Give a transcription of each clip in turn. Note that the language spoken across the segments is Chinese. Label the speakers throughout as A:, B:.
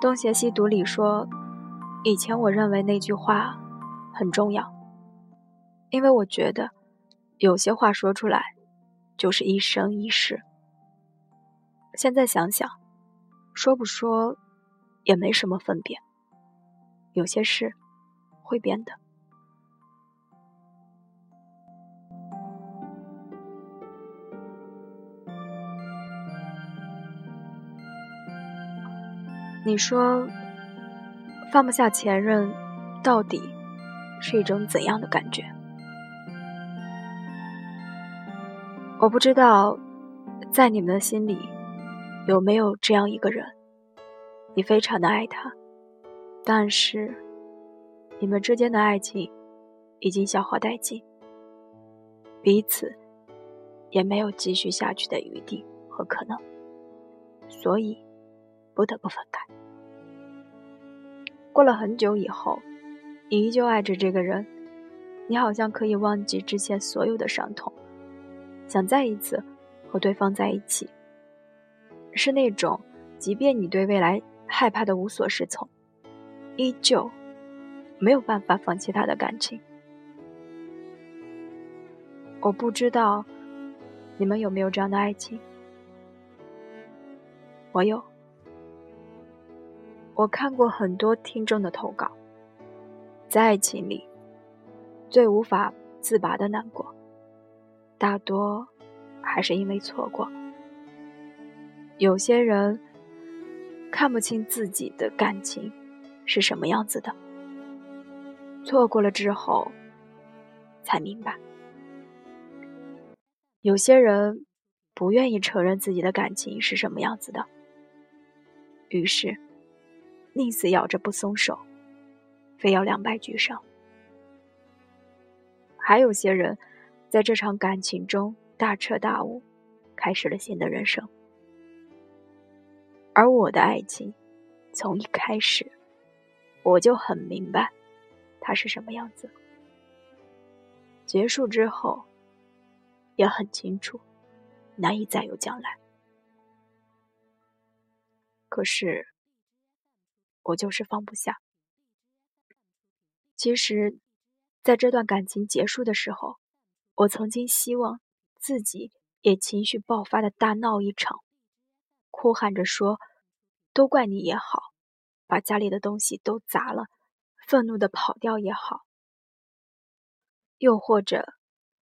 A: 东邪西毒里说，以前我认为那句话很重要，因为我觉得有些话说出来就是一生一世。现在想想，说不说也没什么分别。有些事会变的。你说放不下前任，到底是一种怎样的感觉？我不知道，在你们的心里有没有这样一个人，你非常的爱他。但是，你们之间的爱情已经消耗殆尽，彼此也没有继续下去的余地和可能，所以不得不分开。过了很久以后，你依旧爱着这个人，你好像可以忘记之前所有的伤痛，想再一次和对方在一起，是那种即便你对未来害怕的无所适从。依旧没有办法放弃他的感情。我不知道你们有没有这样的爱情。我有。我看过很多听众的投稿，在爱情里最无法自拔的难过，大多还是因为错过。有些人看不清自己的感情。是什么样子的？错过了之后，才明白。有些人不愿意承认自己的感情是什么样子的，于是宁死咬着不松手，非要两败俱伤。还有些人在这场感情中大彻大悟，开始了新的人生。而我的爱情，从一开始。我就很明白，他是什么样子。结束之后，也很清楚，难以再有将来。可是，我就是放不下。其实，在这段感情结束的时候，我曾经希望自己也情绪爆发的大闹一场，哭喊着说：“都怪你也好。”把家里的东西都砸了，愤怒的跑掉也好，又或者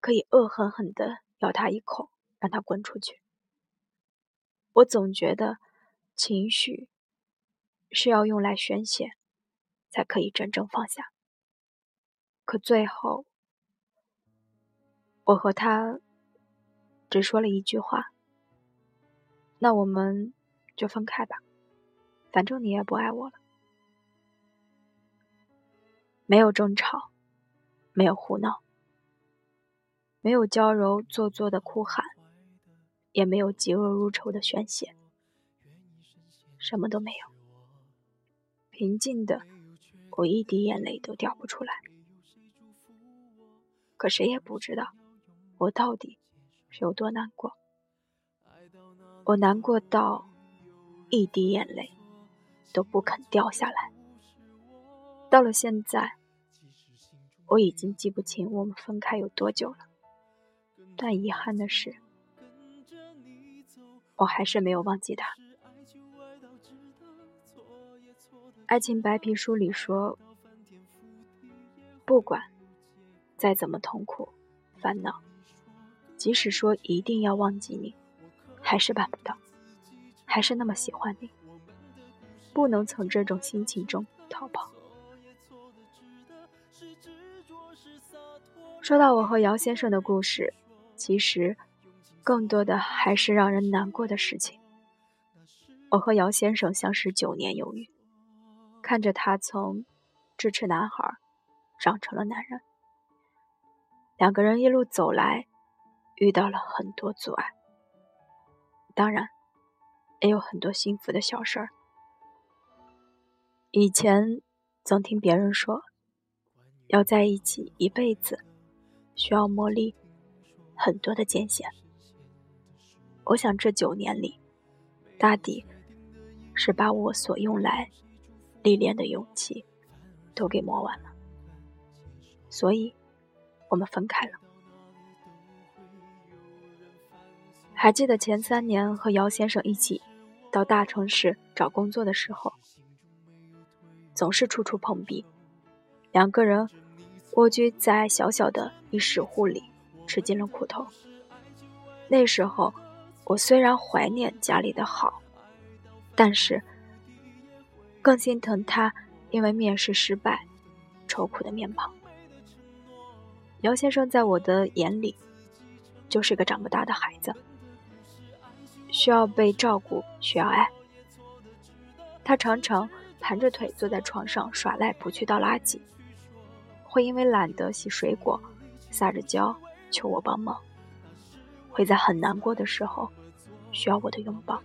A: 可以恶狠狠的咬他一口，让他滚出去。我总觉得情绪是要用来宣泄，才可以真正放下。可最后，我和他只说了一句话：“那我们就分开吧。”反正你也不爱我了，没有争吵，没有胡闹，没有娇柔做作的哭喊，也没有嫉恶如仇的宣泄，什么都没有，平静的，我一滴眼泪都掉不出来。可谁也不知道，我到底是有多难过，我难过到一滴眼泪。都不肯掉下来。到了现在，我已经记不清我们分开有多久了。但遗憾的是，我还是没有忘记他。爱情白皮书里说，不管再怎么痛苦、烦恼，即使说一定要忘记你，还是办不到，还是那么喜欢你。不能从这种心情中逃跑。说到我和姚先生的故事，其实更多的还是让人难过的事情。我和姚先生相识九年有余，看着他从智齿男孩长成了男人，两个人一路走来，遇到了很多阻碍，当然也有很多幸福的小事儿。以前总听别人说，要在一起一辈子，需要磨砺很多的艰险。我想这九年里，大抵是把我所用来历练的勇气都给磨完了，所以我们分开了。还记得前三年和姚先生一起到大城市找工作的时候，总是处处碰壁，两个人蜗居在小小的一室户里，吃尽了苦头。那时候，我虽然怀念家里的好，但是更心疼他因为面试失败愁苦的面庞。姚先生在我的眼里，就是个长不大的孩子。需要被照顾，需要爱。他常常盘着腿坐在床上耍赖，不去倒垃圾。会因为懒得洗水果，撒着娇求我帮忙。会在很难过的时候，需要我的拥抱。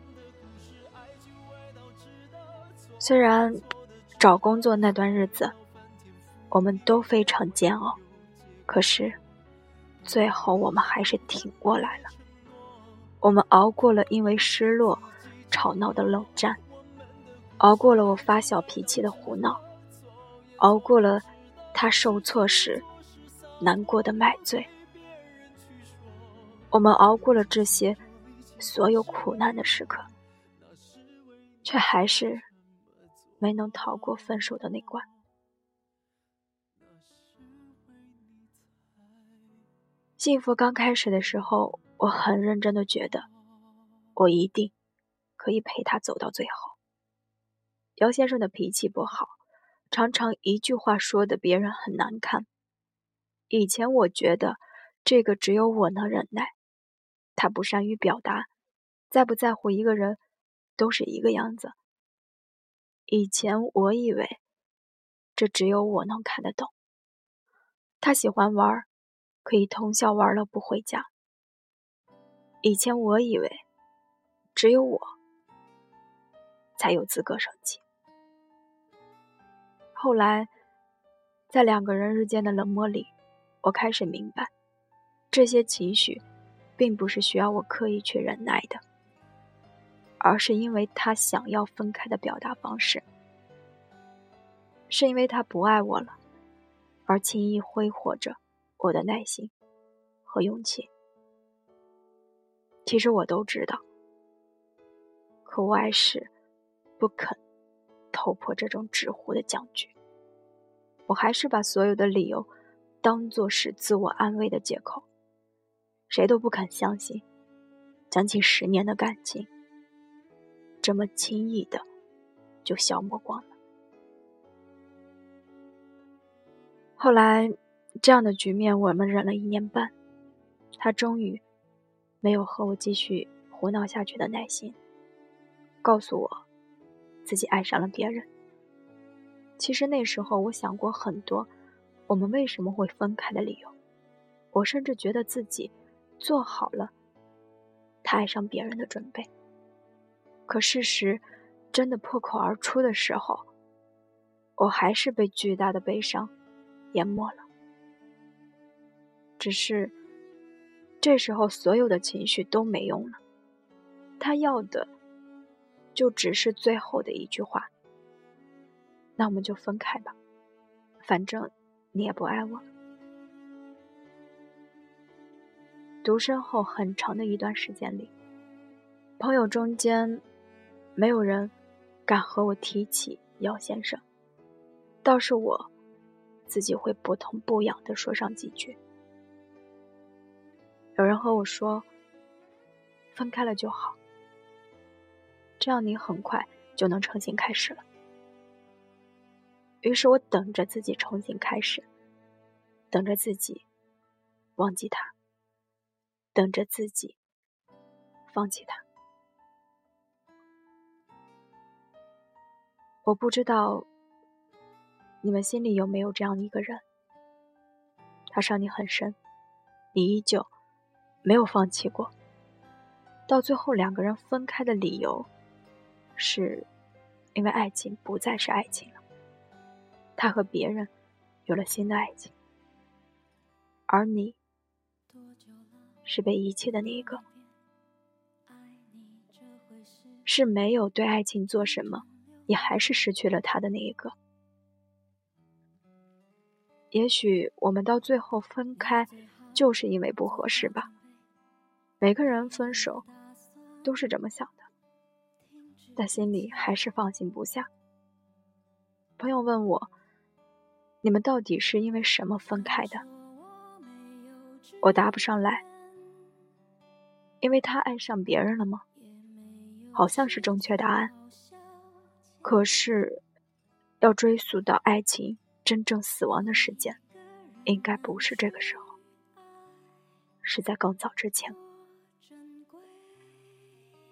A: 虽然找工作那段日子，我们都非常煎熬，可是最后我们还是挺过来了。我们熬过了因为失落吵闹的冷战，熬过了我发小脾气的胡闹，熬过了他受挫时难过的买醉。我们熬过了这些所有苦难的时刻，却还是没能逃过分手的那关。幸福刚开始的时候。我很认真的觉得，我一定可以陪他走到最后。姚先生的脾气不好，常常一句话说的别人很难堪。以前我觉得这个只有我能忍耐，他不善于表达，在不在乎一个人都是一个样子。以前我以为这只有我能看得懂。他喜欢玩，可以通宵玩了不回家。以前我以为只有我才有资格生气，后来在两个人日间的冷漠里，我开始明白，这些情绪并不是需要我刻意去忍耐的，而是因为他想要分开的表达方式，是因为他不爱我了，而轻易挥霍着我的耐心和勇气。其实我都知道，可我还是不肯突破这种纸糊的僵局。我还是把所有的理由当做是自我安慰的借口。谁都不肯相信，将近十年的感情这么轻易的就消磨光了。后来，这样的局面我们忍了一年半，他终于。没有和我继续胡闹下去的耐心，告诉我自己爱上了别人。其实那时候我想过很多，我们为什么会分开的理由。我甚至觉得自己做好了他爱上别人的准备。可事实真的破口而出的时候，我还是被巨大的悲伤淹没了。只是。这时候，所有的情绪都没用了。他要的，就只是最后的一句话：“那我们就分开吧，反正你也不爱我了。”独身后很长的一段时间里，朋友中间没有人敢和我提起姚先生，倒是我自己会不痛不痒的说上几句。有人和我说：“分开了就好，这样你很快就能重新开始了。”于是我等着自己重新开始，等着自己忘记他，等着自己放弃他。我不知道你们心里有没有这样的一个人，他伤你很深，你依旧。没有放弃过，到最后两个人分开的理由，是因为爱情不再是爱情了，他和别人有了新的爱情，而你是被遗弃的那一个，是没有对爱情做什么，你还是失去了他的那一个。也许我们到最后分开，就是因为不合适吧。每个人分手都是这么想的，但心里还是放心不下。朋友问我：“你们到底是因为什么分开的？”我答不上来。因为他爱上别人了吗？好像是正确答案。可是，要追溯到爱情真正死亡的时间，应该不是这个时候，是在更早之前。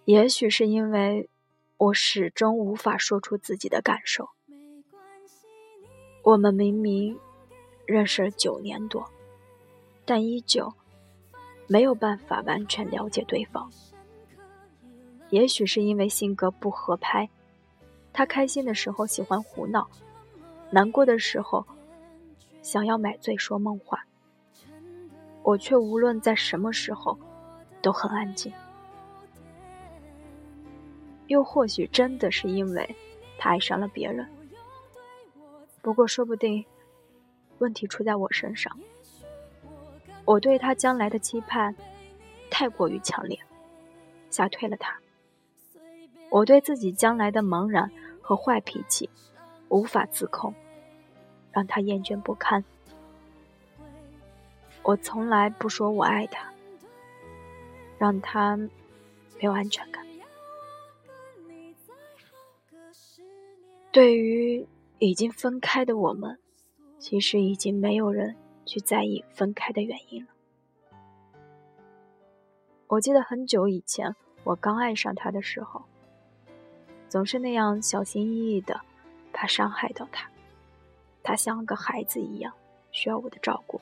A: 也许是因为我始终无法说出自己的感受。我们明明认识了九年多，但依旧。没有办法完全了解对方，也许是因为性格不合拍。他开心的时候喜欢胡闹，难过的时候想要买醉说梦话。我却无论在什么时候都很安静。又或许真的是因为他爱上了别人。不过说不定问题出在我身上。我对他将来的期盼太过于强烈，吓退了他。我对自己将来的茫然和坏脾气无法自控，让他厌倦不堪。我从来不说我爱他，让他没有安全感。对于已经分开的我们，其实已经没有人。去在意分开的原因了。我记得很久以前，我刚爱上他的时候，总是那样小心翼翼的，怕伤害到他。他像个孩子一样，需要我的照顾。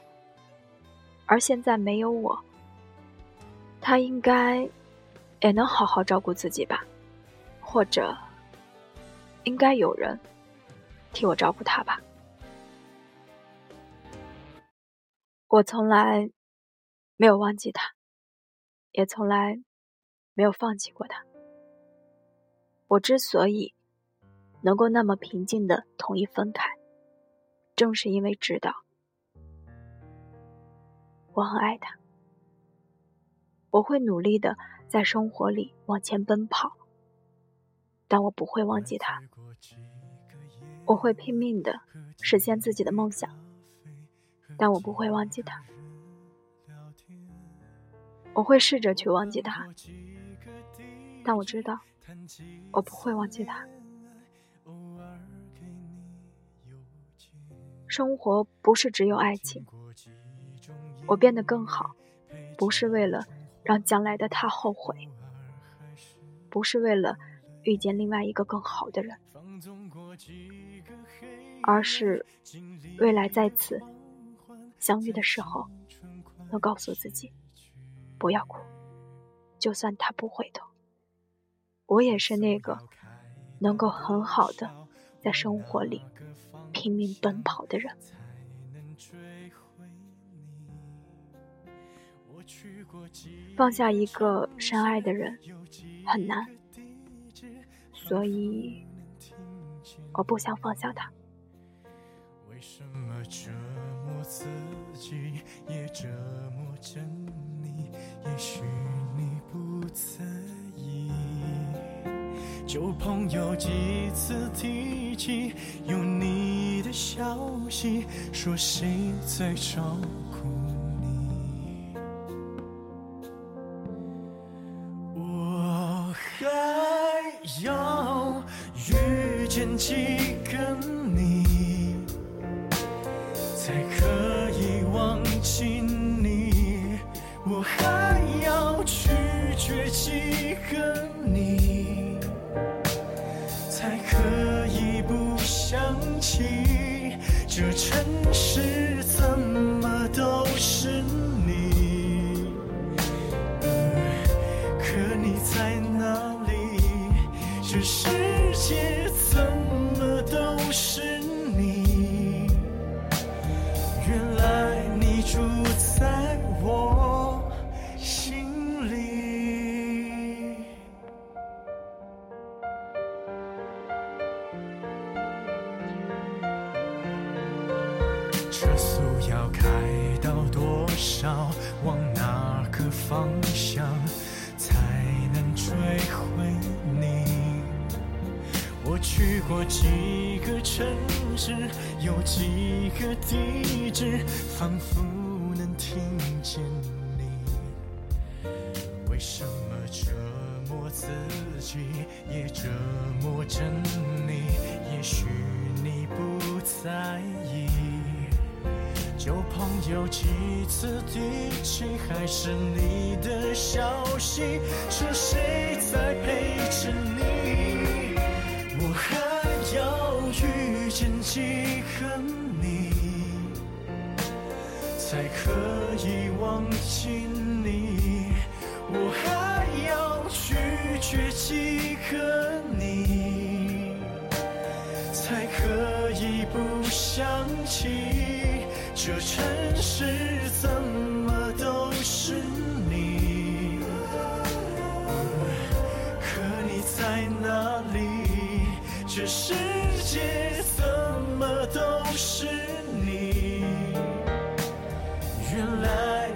A: 而现在没有我，他应该也能好好照顾自己吧？或者，应该有人替我照顾他吧？我从来没有忘记他，也从来没有放弃过他。我之所以能够那么平静的同意分开，正是因为知道我很爱他。我会努力的在生活里往前奔跑，但我不会忘记他。我会拼命的实现自己的梦想。但我不会忘记他，我会试着去忘记他，但我知道我不会忘记他。生活不是只有爱情，我变得更好，不是为了让将来的他后悔，不是为了遇见另外一个更好的人，而是未来在此。相遇的时候，能告诉自己不要哭，就算他不回头，我也是那个能够很好的在生活里拼命奔跑的人。放下一个深爱的人很难，所以我不想放下他。自己也折磨着你，也许你不在。旧朋友几次提起有你的消息，说谁在找你住在我心里车速
B: 要开到多少，往哪个方向才能追回你？我去过几个城市，有几个地方。址，仿佛能听见你。为什么折磨自己，也折磨着你？也许你不在意。旧朋友几次提起，还是你的消息，说谁在陪着你？我还要遇见几个你，才可以忘记你？我还要拒绝几个你，才可以不想起？这城市怎么都是你？可你在哪里？这是？tonight.